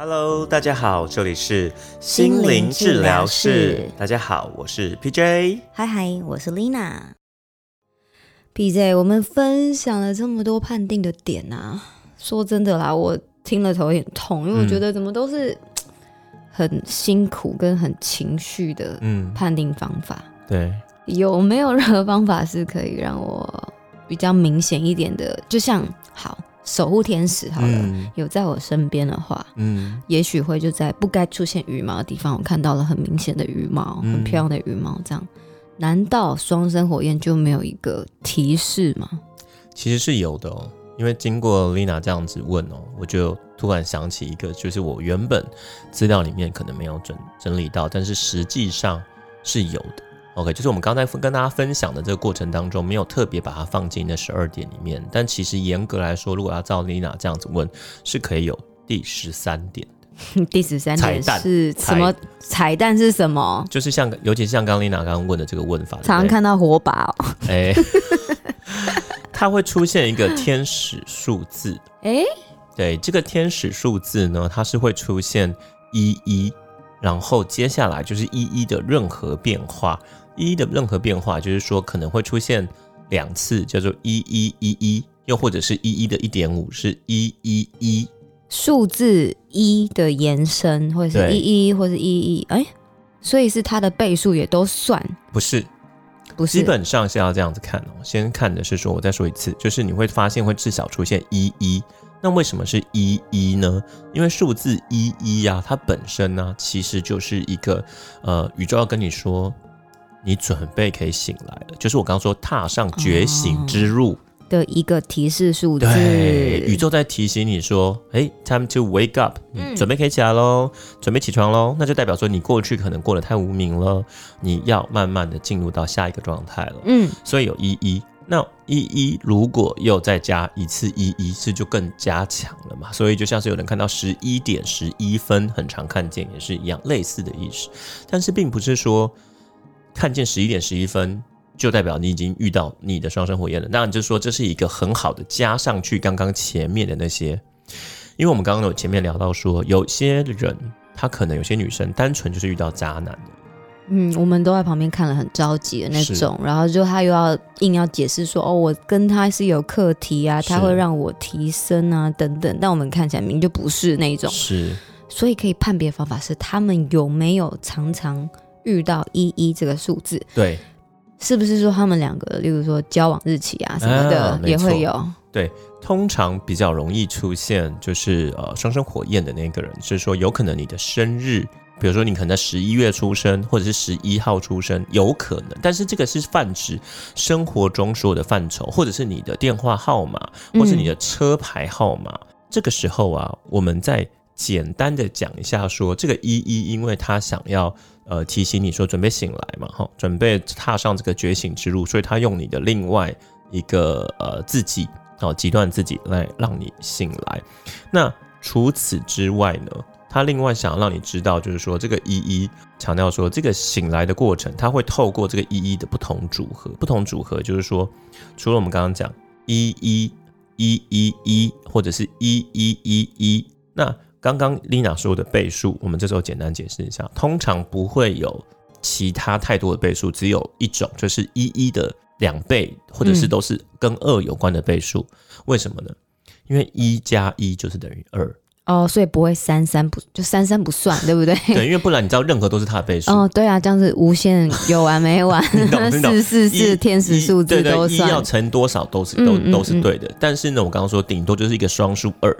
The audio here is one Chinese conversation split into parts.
Hello，大家好，这里是心灵治疗室大家好，我是 PJ。嗨嗨，我是 Lina。PJ，我们分享了这么多判定的点啊，说真的啦，我听了头有点痛，因为我觉得怎么都是 很辛苦跟很情绪的嗯，判定方法。对，有没有任何方法是可以让我比较明显一点的？就像好守护天使好了，嗯有在我身边的话，嗯也许会就在不该出现羽毛的地方，我看到了很明显的羽毛，嗯很漂亮的羽毛。这样，难道双生火焰就没有一个提示吗？其实是有的哦。因为经过 Lina 这样子问哦，我就突然想起一个，就是我原本资料里面可能没有整整理到，但是实际上是有的。OK，就是我们刚才跟大家分享的这个过程当中，没有特别把它放进那十二点里面，但其实严格来说，如果要照 Lina 这样子问，是可以有第十三点。第十三点是什么？彩蛋是什么？就是像，尤其是像刚刚 Lina 刚刚问的这个问法，常常看到火把哦。哎，它会出现一个天使数字。哎、对，这个天使数字呢，它是会出现一一，然后接下来就是一一的任何变化。一一的任何变化，就是说可能会出现两次，叫做一一一一，又或者是一一的一点五是一一一。数字一的延伸，或者是一一，或者是一一，哎，所以是它的倍数也都算，不是，不是？基本上是要这样子看哦。先看的是说，我再说一次，就是你会发现会至少出现一一。那为什么是一一呢？因为数字一一啊，它本身呢、其实就是一个呃，宇宙要跟你说，你准备可以醒来了，就是我刚刚说踏上觉醒之路。的一个提示数字，对，宇宙在提醒你说，哎，time to wake up，准备可以起来喽，准备起床喽，那就代表说你过去可能过得太无名了，你要慢慢的进入到下一个状态了。嗯，所以有一一，那一一如果又再加一次一一，是就更加强了嘛？所以就像是有人看到十一点十一分，很常看见也是一样类似的意思，但是并不是说看见十一点十一分。就代表你已经遇到你的双生火焰了，那你就说这是一个很好的加上去刚刚前面的那些，因为我们刚刚有前面聊到说，有些人他可能有些女生单纯就是遇到渣男的，嗯，我们都在旁边看了很着急的那种，然后就他又要硬要解释说，哦，我跟他是有课题啊，他会让我提升啊，等等。但我们看起来明明就不是那种，是。所以可以判别方法是他们有没有常常遇到一一这个数字，对，是不是说他们两个，例如说交往日期啊什么的、啊也会有？对通常比较容易出现就是呃双生火焰的那个人，是说有可能你的生日，比如说你可能在十一月出生，或者是十一号出生，有可能，但是这个是泛指生活中所有的范畴，或者是你的电话号码，或是你的车牌号码。这个时候啊，我们再简单的讲一下说，这个一一，因为他想要呃提醒你说准备醒来嘛，哈，准备踏上这个觉醒之路，所以他用你的另外一个呃自己。哦，极端自己来让你醒来。那除此之外呢，他另外想让你知道，就是说这个一一强调说，这个醒来的过程，他会透过这个一一的不同组合，不同组合就是说，除了我们刚刚讲一一一一一或者是一一一一，那刚刚 Lina 说的倍数，我们这时候简单解释一下，通常不会有其他太多的倍数，只有一种，就是一一的两倍，或者是嗯都是跟二有关的倍数。为什么呢？因为一加一就是等于二，哦，所以不会三三不就三三不算，对不对？对，因为不然你知道任何都是它的倍数。哦，对啊，这样子无限有完没完 四四四天使数字一对对都一要。乘多少都是都嗯嗯都是对的。但是呢，我刚刚说顶多就是一个双数二，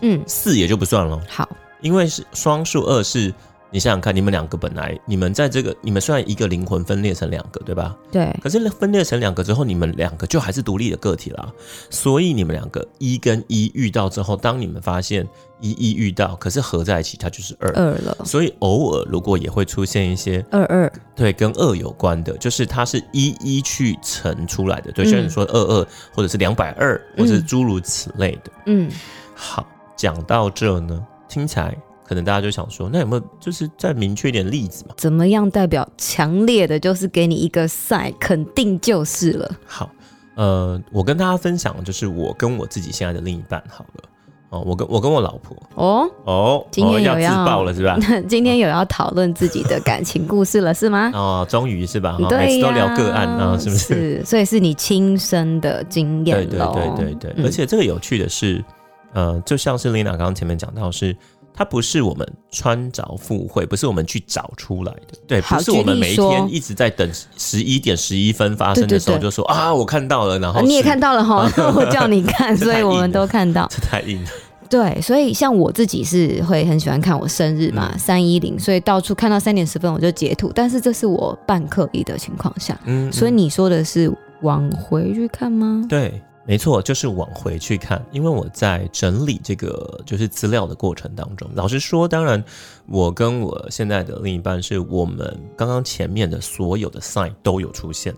嗯，四也就不算了，好，因为是双数二是。你想想看，你们两个本来你们在这个，你们虽然一个灵魂分裂成两个，对吧？对，可是分裂成两个之后，你们两个就还是独立的个体啦。所以你们两个一跟一遇到之后，当你们发现一一遇到，可是合在一起它就是二。二了，所以偶尔如果也会出现一些二二，对跟二有关的，就是它是一一去乘出来的，对，像你嗯说二二或者是两百二，或者是诸如此类的。嗯，好，讲到这呢，听起来可能大家就想说，那有没有就是再明确一点例子嘛？怎么样代表强烈的，就是给你一个赛，肯定就是了。好，呃，我跟大家分享的就是我跟我自己现在的另一半好了。哦，我跟我跟我老婆哦，哦，今天哦要自爆了是吧？今天有要讨论自己的感情故事了，是吗？哦，终于是吧？哦每次都聊个案啊，是不是？是，所以是你亲身的经对对验咯对对对，嗯而且这个有趣的是，呃，就像是 Lina 刚刚前面讲到是。它不是我们穿着赴会，不是我们去找出来的，对，不是我们每一天一直在等十一点十一分发生的时候就说啊，我看到了，然后啊你也看到了哈，我叫你看，所以我们都看到。这太硬了，对，所以像我自己是会很喜欢看我生日嘛，嗯三一零，所以到处看到三点十分我就截图，但是这是我半刻意的情况下，嗯，所以嗯你说的是往回去看吗？对，没错，就是往回去看，因为我在整理这个就是资料的过程当中，老实说，当然我跟我现在的另一半是我们刚刚前面的所有的 sign 都有出现，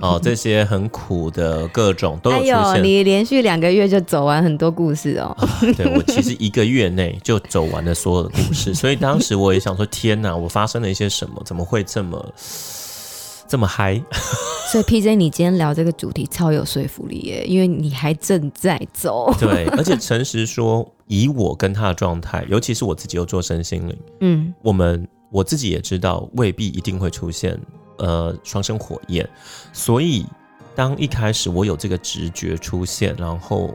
哦，这些很苦的各种都有哎出呦，现。你连续两个月就走完很多故事哦。对我其实一个月内就走完了所有的故事，所以当时我也想说，天哪，我发生了一些什么？怎么会这么这么嗨？所以 PJ，你今天聊这个主题超有说服力耶，因为你还正在走。对，而且诚实说，以我跟他的状态，尤其是我自己又做身心灵。嗯我们我自己也知道，未必一定会出现呃双生火焰，所以当一开始我有这个直觉出现，然后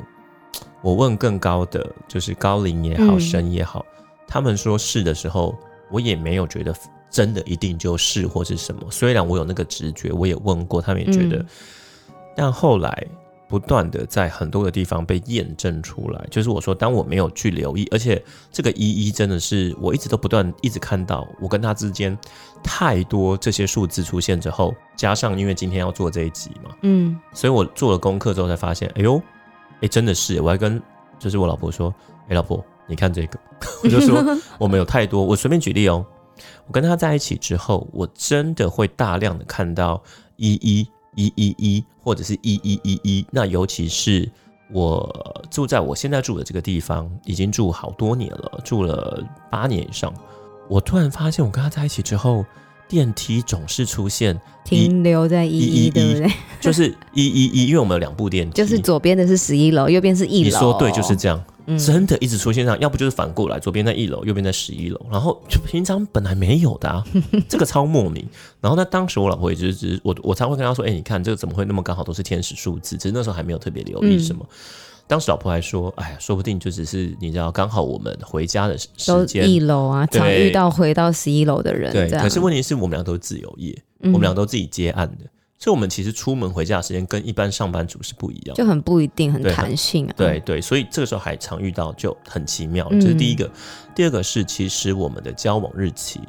我问更高的，就是高龄也好，嗯神也好，他们说是的时候，我也没有觉得真的一定就是或是什么。虽然我有那个直觉，我也问过，他们也觉得，嗯但后来。不断的在很多的地方被验证出来，就是我说，当我没有去留意，而且这个一一真的是我一直都不断一直看到，我跟他之间太多这些数字出现之后，加上因为今天要做这一集嘛，嗯所以我做了功课之后才发现，哎呦，哎真的是，我还跟就是我老婆说，哎老婆，你看这个，我就说 我们有太多，我随便举例哦，我跟他在一起之后，我真的会大量的看到一一一一一或者是一一一一，那尤其是我住在我现在住的这个地方，已经住好多年了，住了八年以上。我突然发现，我跟他在一起之后，电梯总是出现，停留在一一一一，对不对？就是一一一，因为我们有两部电梯，就是左边的是十一楼，右边是一楼。你说对，就是这样，嗯真的一直出现这样，要不就是反过来，左边在一楼，右边在十一楼，然后就平常本来没有的啊，这个超莫名。然后那，当时我老婆也就是只是我我常会跟她说，哎、你看这个怎么会那么刚好都是天使数字？只是那时候还没有特别留意什么。当时老婆还说，哎呀，说不定就只是你知道，刚好我们回家的时间一楼啊，常遇到回到十一楼的人，对。可是问题是我们俩都是自由业，嗯我们俩都自己接案的，所以我们其实出门回家的时间跟一般上班族是不一样。就很不一定，很对弹性啊。对对，所以这个时候还常遇到，就很奇妙。嗯这是第一个，第二个是其实我们的交往日期，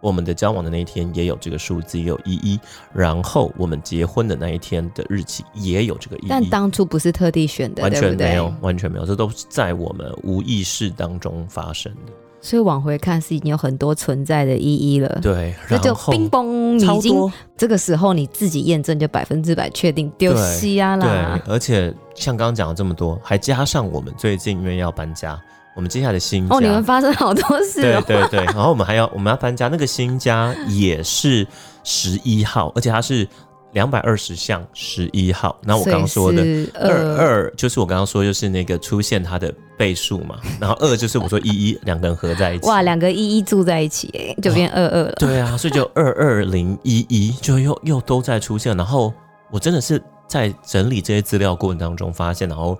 我们的交往的那一天也有这个数字，也有一一，然后我们结婚的那一天的日期也有这个一一，但当初不是特地选的，完全没有，完全没有，这都是在我们无意识当中发生的。所以往回看是已经有很多存在的意义了。对，那就然后冰崩，你已经。这个时候你自己验证就百分之百确定丢西啊啦对，。而且像刚刚讲了这么多，还加上我们最近因为要搬家，我们接下来的新家，哦，你们发生好多事哦。对对对，然后我们还要我们要搬家，那个新家也是十一号，而且它是两百二十项十一号。然后我刚刚说的二二二，就是我刚刚说就是那个出现它的倍数嘛，然后二就是我说一一两个人合在一起。哇，两个一一住在一起，哎，就变二二了。对啊，所以就二二零一一就又又都在出现，然后我真的是在整理这些资料过程当中发现，然后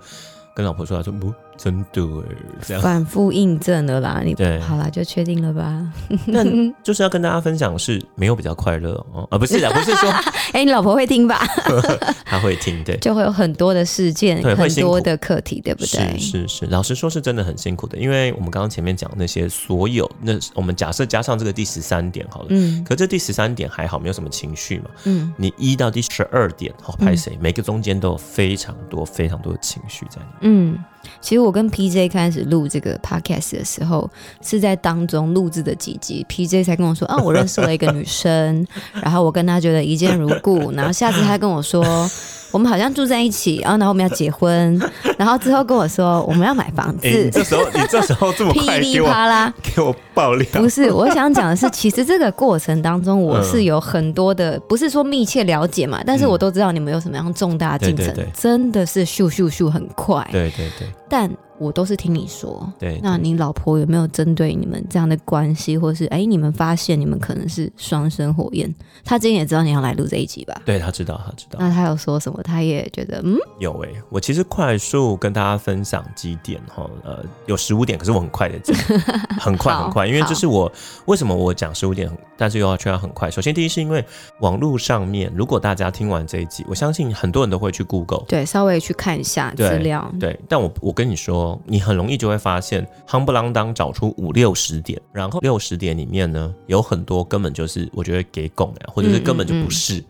跟老婆说，她说不真的哎，这样。反复印证了啦，你对好啦，就确定了吧？那就是要跟大家分享是没有比较快乐哦，啊不是的，不是说哎、你老婆会听吧？她会听，对，就会有很多的事件，很多的课题，对不对？是是是，老实说是真的很辛苦的，因为我们刚刚前面讲那些所有，那我们假设加上这个第十三点好了，嗯可这第十三点还好，没有什么情绪嘛。嗯，你一到第十二点，好拍谁？每个中间都有非常多非常多的情绪在里面。嗯，其实我跟 PJ 开始录这个 podcast 的时候，是在当中录制的几集，PJ 才跟我说，啊，我认识了一个女生，然后我跟她觉得一见如故，然后下次她跟我说，我们好像住在一起，然后然后我们要结婚，然后之后跟我说我们要买房子，这时候你这时候这么噼里快给我啪啦。给我爆料，不是，我想讲的是，其实这个过程当中，我嗯。是有很多的，不是说密切了解嘛，但是我都知道你们有什么样重大进程，对对对。真的是咻咻咻很快。对对对，但我都是听你说。对，那你老婆有没有针对你们这样的关系，或是哎，你们发现你们可能是双生火焰？他今天也知道你要来录这一集吧？对他知道，他知道。那他有说什么？他也觉得嗯，有哎，我其实快速跟大家分享几点哈，呃，有十五点，可是我很快的讲，很快很快，因为这是我为什么我讲十五点，但是又要却要很快。首先，第一是因为网络上面，如果大家听完这一集，我相信很多人都会去 Google，对，稍微去看一下资料，对。但我我跟你说，你很容易就会发现，夯不啷当找出五六十点，然后六十点里面呢，有很多根本就是我觉得给拱的，或者是根本就不是，嗯，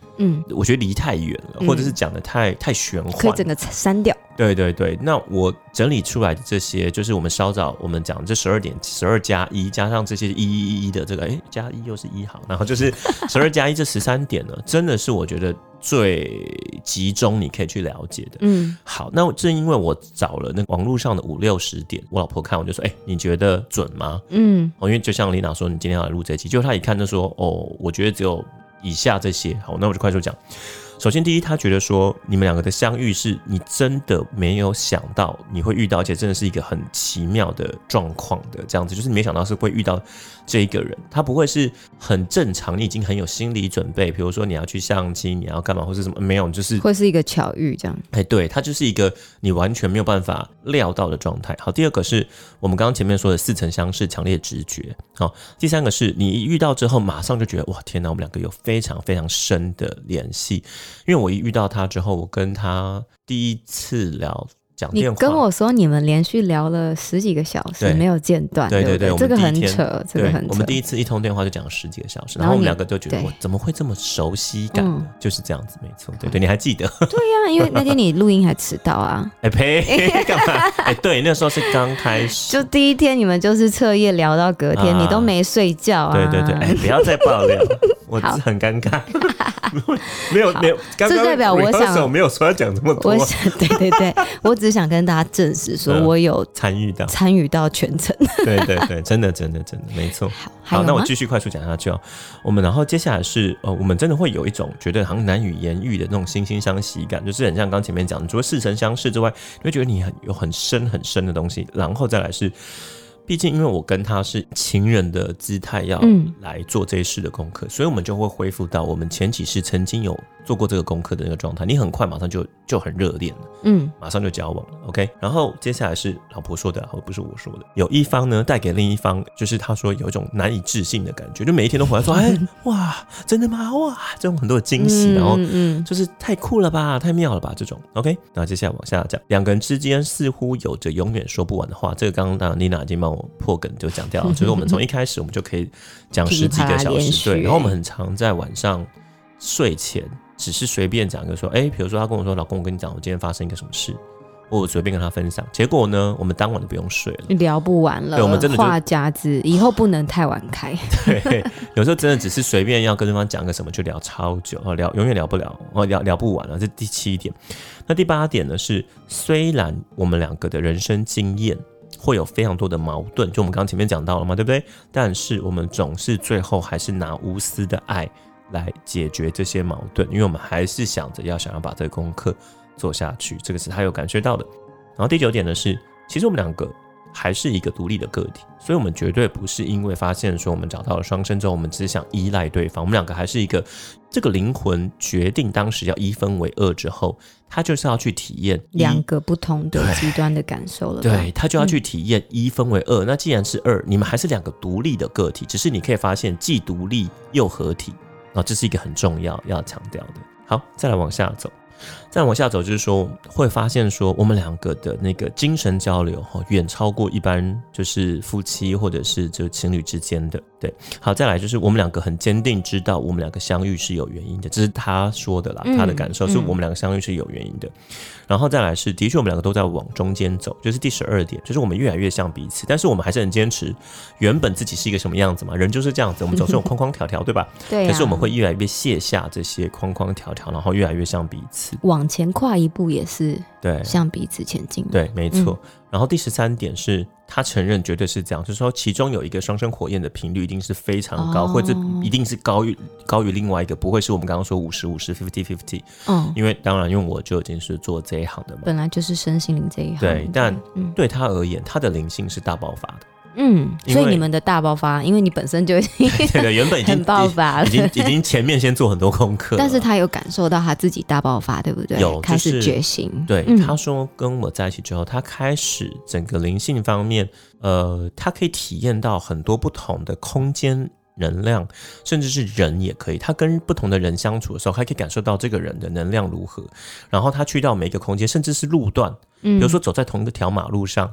我觉得离太远了，或者是讲的太太玄幻，可以整个删掉。对对对，那我整理出来的这些，就是我们稍早我们讲这十二点十二加一，加上这些一一一一的这个，哎，加一又是一行，然后就是 十二加一这十三点呢，真的是我觉得最集中你可以去了解的。嗯，好，那正因为我找了那网络上的五六十点，我老婆看我就说，哎，你觉得准吗？嗯，哦，因为就像丽娜说，你今天要来录这期，就她一看就说，哦，我觉得只有以下这些。好，那我就快速讲。首先，第一，他觉得说你们两个的相遇是你真的没有想到你会遇到，而且真的是一个很奇妙的状况的这样子，就是你没想到是会遇到这一个人，他不会是很正常，你已经很有心理准备，比如说你要去相亲，你要干嘛或是什么，没有，就是会是一个巧遇这样。哎，对，他就是一个你完全没有办法料到的状态。好，第二个是我们刚刚前面说的似曾相识、强烈直觉。好，第三个是你遇到之后马上就觉得哇天哪，我们两个有非常非常深的联系。因为我一遇到他之后，我跟他第一次聊讲电话，跟我说你们连续聊了十几个小时没有间断，对对对，这个很扯，这个很扯。我们第一次一通电话就讲了十几个小时，然后我们两个就觉得我怎么会这么熟悉感呢？就是这样子，没错，对对，你还记得？对呀，因为 那天你录音还迟到啊！哎呸，干嘛？哎，对，那时候是刚开始，就第一天你们就是彻夜聊到隔天，你都没睡觉啊！对对对，哎，不要再爆料，我很尴尬。没 有没有，这代表我想没有说要讲这么多。我想对对对，我只想跟大家证实，说我有参与到参与到全程。对对对，真的真的真的没错。好，那我继续快速讲下去哦。我们然后接下来是呃，我们真的会有一种觉得好像难以言喻的那种惺惺相惜感，就是很像刚前面讲，除了似曾相识之外，你会觉得你很有很深很深的东西。然后再来是。毕竟，因为我跟他是情人的姿态要来做这一世的功课，所以我们就会恢复到我们前几世曾经有。做过这个功课的那个状态，你很快马上就就很热恋了，嗯，马上就交往了，OK。然后接下来是老婆说的，而不是我说的。有一方呢带给另一方，就是他说有一种难以置信的感觉，就每一天都回来说，哎，哇，真的吗？哇，这种很多的惊喜，然后嗯，就是太酷了吧，太妙了吧，这种 OK。那接下来往下讲，两个人之间似乎有着永远说不完的话。这个刚刚当然妮娜已经帮我破梗就讲掉了，就是我们从一开始我们就可以讲十几个小时，对。然后我们很常在晚上睡前。只是随便讲一个说，哎，比如说他跟我说，老公，我跟你讲，我今天发生一个什么事，我随便跟他分享，结果呢，我们当晚就不用睡了，聊不完了。对，我们真的话匣子，以后不能太晚开。对，有时候真的只是随便要跟对方讲个什么，就聊超久，哦，聊永远聊不了，哦，聊聊不完了。这第七点，那第八点呢是，虽然我们两个的人生经验会有非常多的矛盾，就我们刚刚前面讲到了嘛，对不对？但是我们总是最后还是拿无私的爱。来解决这些矛盾，因为我们还是想着要想要把这个功课做下去，这个是他有感觉到的。然后第九点呢是，其实我们两个还是一个独立的个体，所以我们绝对不是因为发现说我们找到了双生之后，我们只想依赖对方。我们两个还是一个这个灵魂决定当时要一分为二之后，他就是要去体验两个不同的极端的感受了。对他就要去体验一分为二。那既然是二，你们还是两个独立的个体，只是你可以发现既独立又合体。啊，这是一个很重要要强调的。好，再来往下走。再往下走，就是说会发现说我们两个的那个精神交流哈，远超过一般就是夫妻或者是就情侣之间的。对，好，再来就是我们两个很坚定知道我们两个相遇是有原因的，这是他说的啦，他的感受是我们两个相遇是有原因的。然后再来是，的确我们两个都在往中间走，就是第十二点，就是我们越来越像彼此，但是我们还是很坚持原本自己是一个什么样子嘛，人就是这样子，我们总是有框框条条，对吧？对。可是我们会越来越卸下这些框框条条，然后越来越像彼此。往前跨一步也是对，向彼此前进。对，没错。然后第十三点是他承认绝对是这样，就是说其中有一个双生火焰的频率一定是非常高，哦或者一定是高于高于另外一个，不会是我们刚刚说五十五十 fifty fifty。嗯，因为当然，因为我就已经是做这一行的嘛，本来就是身心灵这一行。对，但嗯对他而言，他的灵性是大爆发的。嗯，所以你们的大爆发，因为你本身就已经 对对，原本已经 很爆发了已经已经前面先做很多功课，但是他有感受到他自己大爆发，对不对？有开始觉醒。对，嗯他说跟我在一起之后，他开始整个灵性方面，呃，他可以体验到很多不同的空间能量，甚至是人也可以。他跟不同的人相处的时候，还可以感受到这个人的能量如何。然后他去到每一个空间，甚至是路段，嗯比如说走在同一条马路上。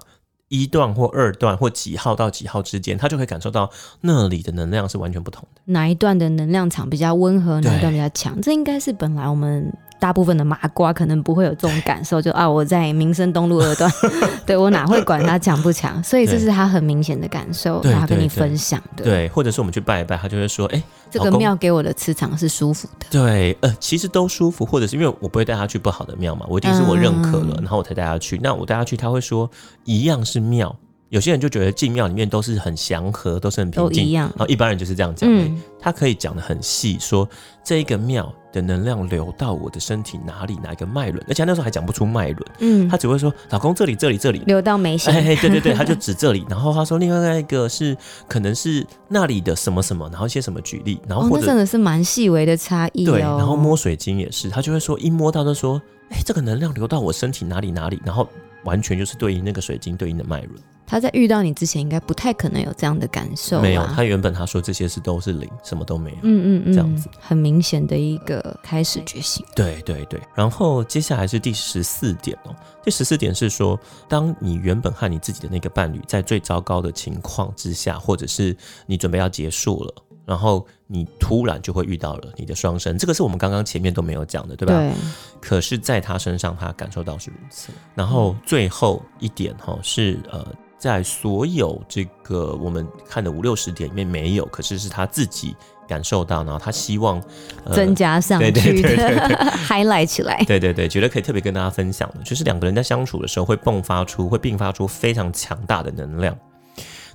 一段或二段或几号到几号之间，他就可以感受到那里的能量是完全不同的。哪一段的能量场比较温和，哪一段比较强？这应该是本来我们大部分的麻瓜可能不会有这种感受，就啊我在民生东路二段，对我哪会管他强不强？所以这是他很明显的感受，对他跟你分享的。对，或者是我们去拜一拜，他就会说：“哎、这个庙给我的磁场是舒服的。对，呃，其实都舒服，或者是因为我不会带他去不好的庙嘛，我一定是我认可了，嗯然后我才带他去。那我带他去，他会说一样是庙。有些人就觉得进庙里面都是很祥和，都是很平静，都一样然后一般人就是这样讲。嗯他可以讲的很细，说这一个庙的能量流到我的身体哪里，哪一个脉轮，而且他那时候还讲不出脉轮，嗯。他，只会说老公这里这里这里，流到眉心，哎，对对对，他就指这里，然后他说另外一个是可能是那里的什么什么，然后一些什么举例，然后哦，或者、那真的是蛮细微的差异哦。对，然后摸水晶也是，他就会说一摸到就说，哎，这个能量流到我身体哪里哪里，然后完全就是对应那个水晶对应的脉轮。他在遇到你之前，应该不太可能有这样的感受啊。没有，他原本他说这些是都是零，什么都没有。嗯嗯嗯，这样子很明显的一个开始觉醒。对对对，然后接下来是第十四点哦。第十四点是说，当你原本和你自己的那个伴侣在最糟糕的情况之下，或者是你准备要结束了，然后你突然就会遇到了你的双生，这个是我们刚刚前面都没有讲的，对吧？对，可是，在他身上，他感受到是如此。然后最后一点哈、是呃，在所有这个我们看的五六十点里面没有，可是是他自己感受到，然后他希望、呃增加上对对去对对的 highlight 起来。对对对，觉得可以特别跟大家分享的，就是两个人在相处的时候会迸发出，会并发出非常强大的能量。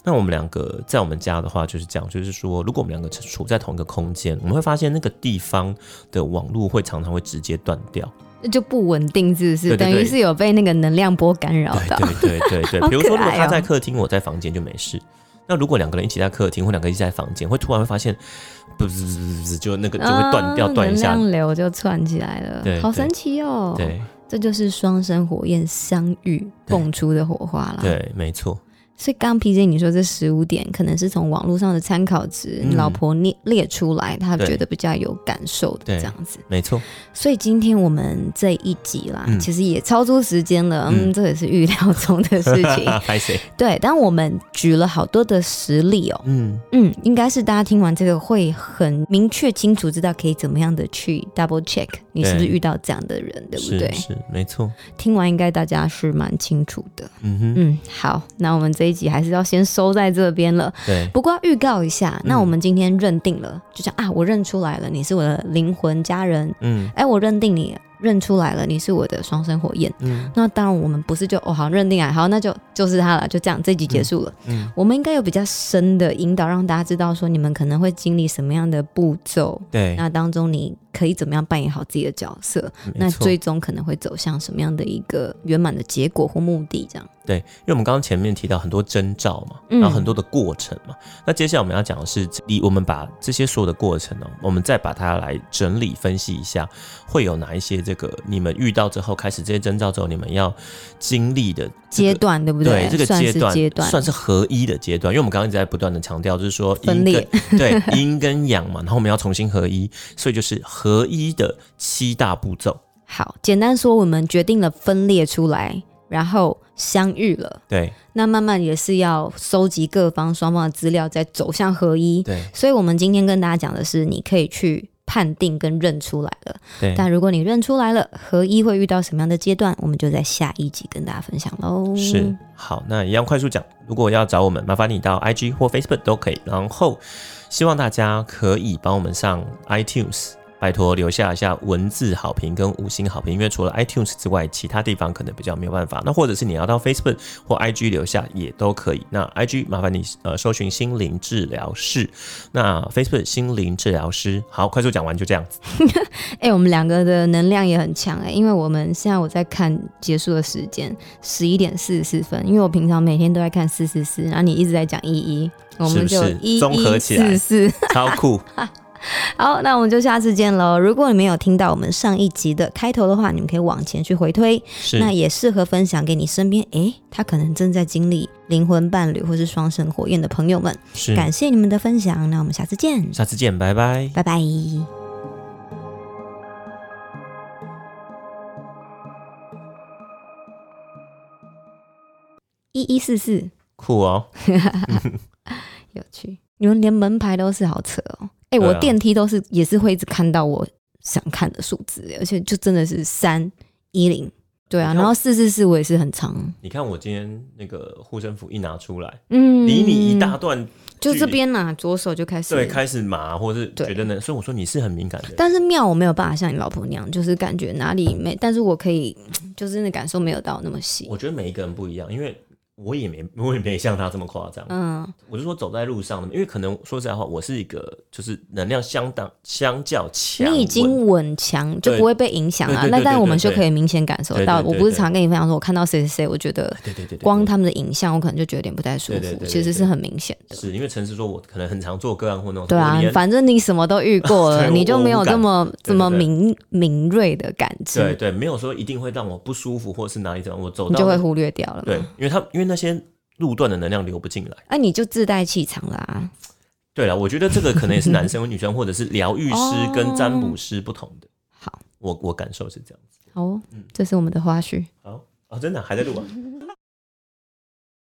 那我们两个在我们家的话就是这样，就是说，如果我们两个处在同一个空间，我们会发现那个地方的网络会常常会直接断掉。就不稳定，是不是？对对对等于是有被那个能量波干扰到。对对对对对，比如说，他在客厅，我在房间就没事。那如果两个人一起在客厅，或两个人一起在房间，会突然会发现，不不不不不，就那个就会断掉，啊断一下。能量流就串起来了，好神奇哦！，对这就是双生火焰相遇对蹦出的火花啦。对，没错。所以刚 PJ 你说这十五点可能是从网络上的参考值，老婆列列出来，她对觉得比较有感受的对这样子。没错，所以今天我们这一集啦，嗯。其实也超出时间了，嗯，嗯这也是预料中的事情。对，但我们举了好多的实例哦，嗯，嗯，应该是大家听完这个会很明确清楚知道可以怎么样的去 double check 你是不是遇到这样的人，对不对？是是，没错。听完应该大家是蛮清楚的。嗯哼，嗯，好，那我们这一集还是要先收在这边了。对，不过要预告一下，那嗯我们今天认定了，就像啊，我认出来了，你是我的灵魂家人，嗯哎，我认定你认出来了，你是我的双生火焰。嗯那当然，我们不是就哦好认定啊，好，那就就是他了，就这样，这集结束了。嗯，我们应该有比较深的引导，让大家知道说你们可能会经历什么样的步骤，对，那当中你可以怎么样扮演好自己的角色，那。最终可能会走向什么样的一个圆满的结果或目的，这样。对，因为我们刚刚前面提到很多征兆嘛，嗯然后很多的过程嘛，那接下来我们要讲的是，你我们把这些所有的过程呢、我们再把它来整理分析一下，会有哪一些这个你们遇到之后，开始这些征兆之后，你们要经历的、这个。阶段对不对对这个算阶段阶段，算是合一的阶段，因为我们刚刚一直在不断的强调，就是说阴分裂跟对 阴跟阳嘛，然后我们要重新合一，所以就是合一的七大步骤。好，简单说，我们决定了分裂出来，然后相遇了。对那慢慢也是要收集各方双方的资料，再走向合一。对所以，我们今天跟大家讲的是，你可以去判定跟认出来了。对，但如果你认出来了，合一会遇到什么样的阶段，我们就在下一集跟大家分享喽。是好，那一样快速讲。如果要找我们，麻烦你到 IG 或 Facebook 都可以。然后希望大家可以帮我们上 iTunes 拜托留下一下文字好评跟五星好评，因为除了 iTunes 之外，其他地方可能比较没有办法。那或者是你要到 Facebook 或 IG 留下也都可以。那 IG 麻烦你呃搜寻心灵治疗室，那 Facebook 心灵治疗师。好，快速讲完就这样子。哎、我们两个的能量也很强哎、因为我们现在我在看结束的时间十一点四十四分，因为我平常每天都在看四四四，然后你一直在讲一一，我们就是是一综合一起来四四。超酷，好，那我们就下次见喽。如果你没有听到我们上一集的开头的话，你们可以往前去回推，那也适合分享给你身边诶，他可能正在经历灵魂伴侣或是双生火焰的朋友们。是，感谢你们的分享，那我们下次见，下次见，拜拜。拜拜。一一四四，酷哦，有趣。你们连门牌都是好扯哦。哎、我电梯都是也是会一直看到我想看的数字，而且就真的是三一零。对啊，然后四四四我也是很长，你看我今天那个护身符一拿出来，嗯，离你一大段，就这边呐、左手就开始对，开始麻，或是对觉得呢，所以我说你是很敏感的。但是庙我没有办法像你老婆那样，就是感觉哪里没，但是我可以，就是那感受没有到那么细。我觉得每一个人不一样，因为我也没 我也没像他这么夸张。嗯，我就说走在路上，因为可能说实在话，我是一个就是能量相当相较强，你已经稳。强，就不会被影响啊。对对对那但我们就可以明显感受到，我不是常跟你分享说，我看到谁谁谁，我觉得对对对对，光他们的影像，我可能就觉得有点不太舒服，其实是很明显的。是因为陈实说，我可能很常做个案或那种，对啊，反正你什么都遇过了，你就没有这么这么对对敏敏锐的感知，对对，没有说一定会让我不舒服，或是哪里怎样，我走就会忽略掉了对。，因为他因为那些路段的能量流不进来。哎、你就自带气场啦。对了，我觉得这个可能也是男生和女生，或者是疗愈师哦跟占卜师不同的。好，我我感受是这样子。好哦，嗯这是我们的花絮。好哦，真的还在录啊？